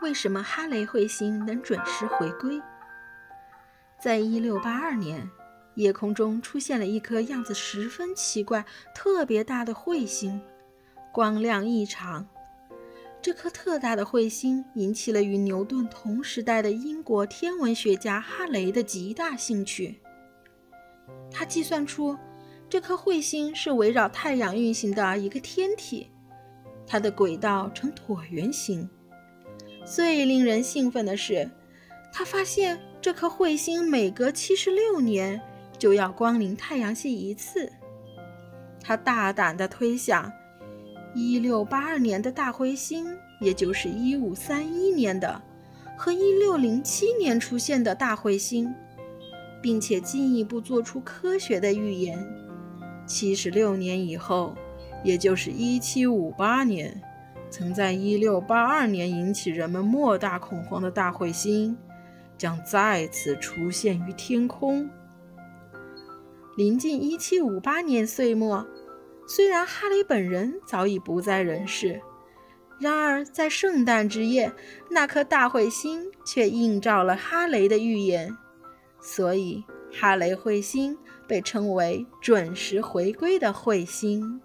为什么哈雷彗星能准时回归。在一六八二年，夜空中出现了一颗样子十分奇怪、特别大的彗星，光亮异常。这颗特大的彗星引起了与牛顿同时代的英国天文学家哈雷的极大兴趣。他计算出，这颗彗星是围绕太阳运行的一个天体，它的轨道呈椭圆形。最令人兴奋的是，他发现这颗彗星每隔七十六年就要光临太阳系一次。他大胆地推想。一六八二年的大彗星，也就是一五三一年的，和一六零七年出现的大彗星，并且进一步做出科学的预言：七十六年以后，也就是一七五八年，曾在一六八二年引起人们莫大恐慌的大彗星，将再次出现于天空。临近一七五八年岁末。虽然哈雷本人早已不在人世，然而在圣诞之夜，那颗大彗星却映照了哈雷的预言，所以哈雷彗星被称为准时回归的彗星。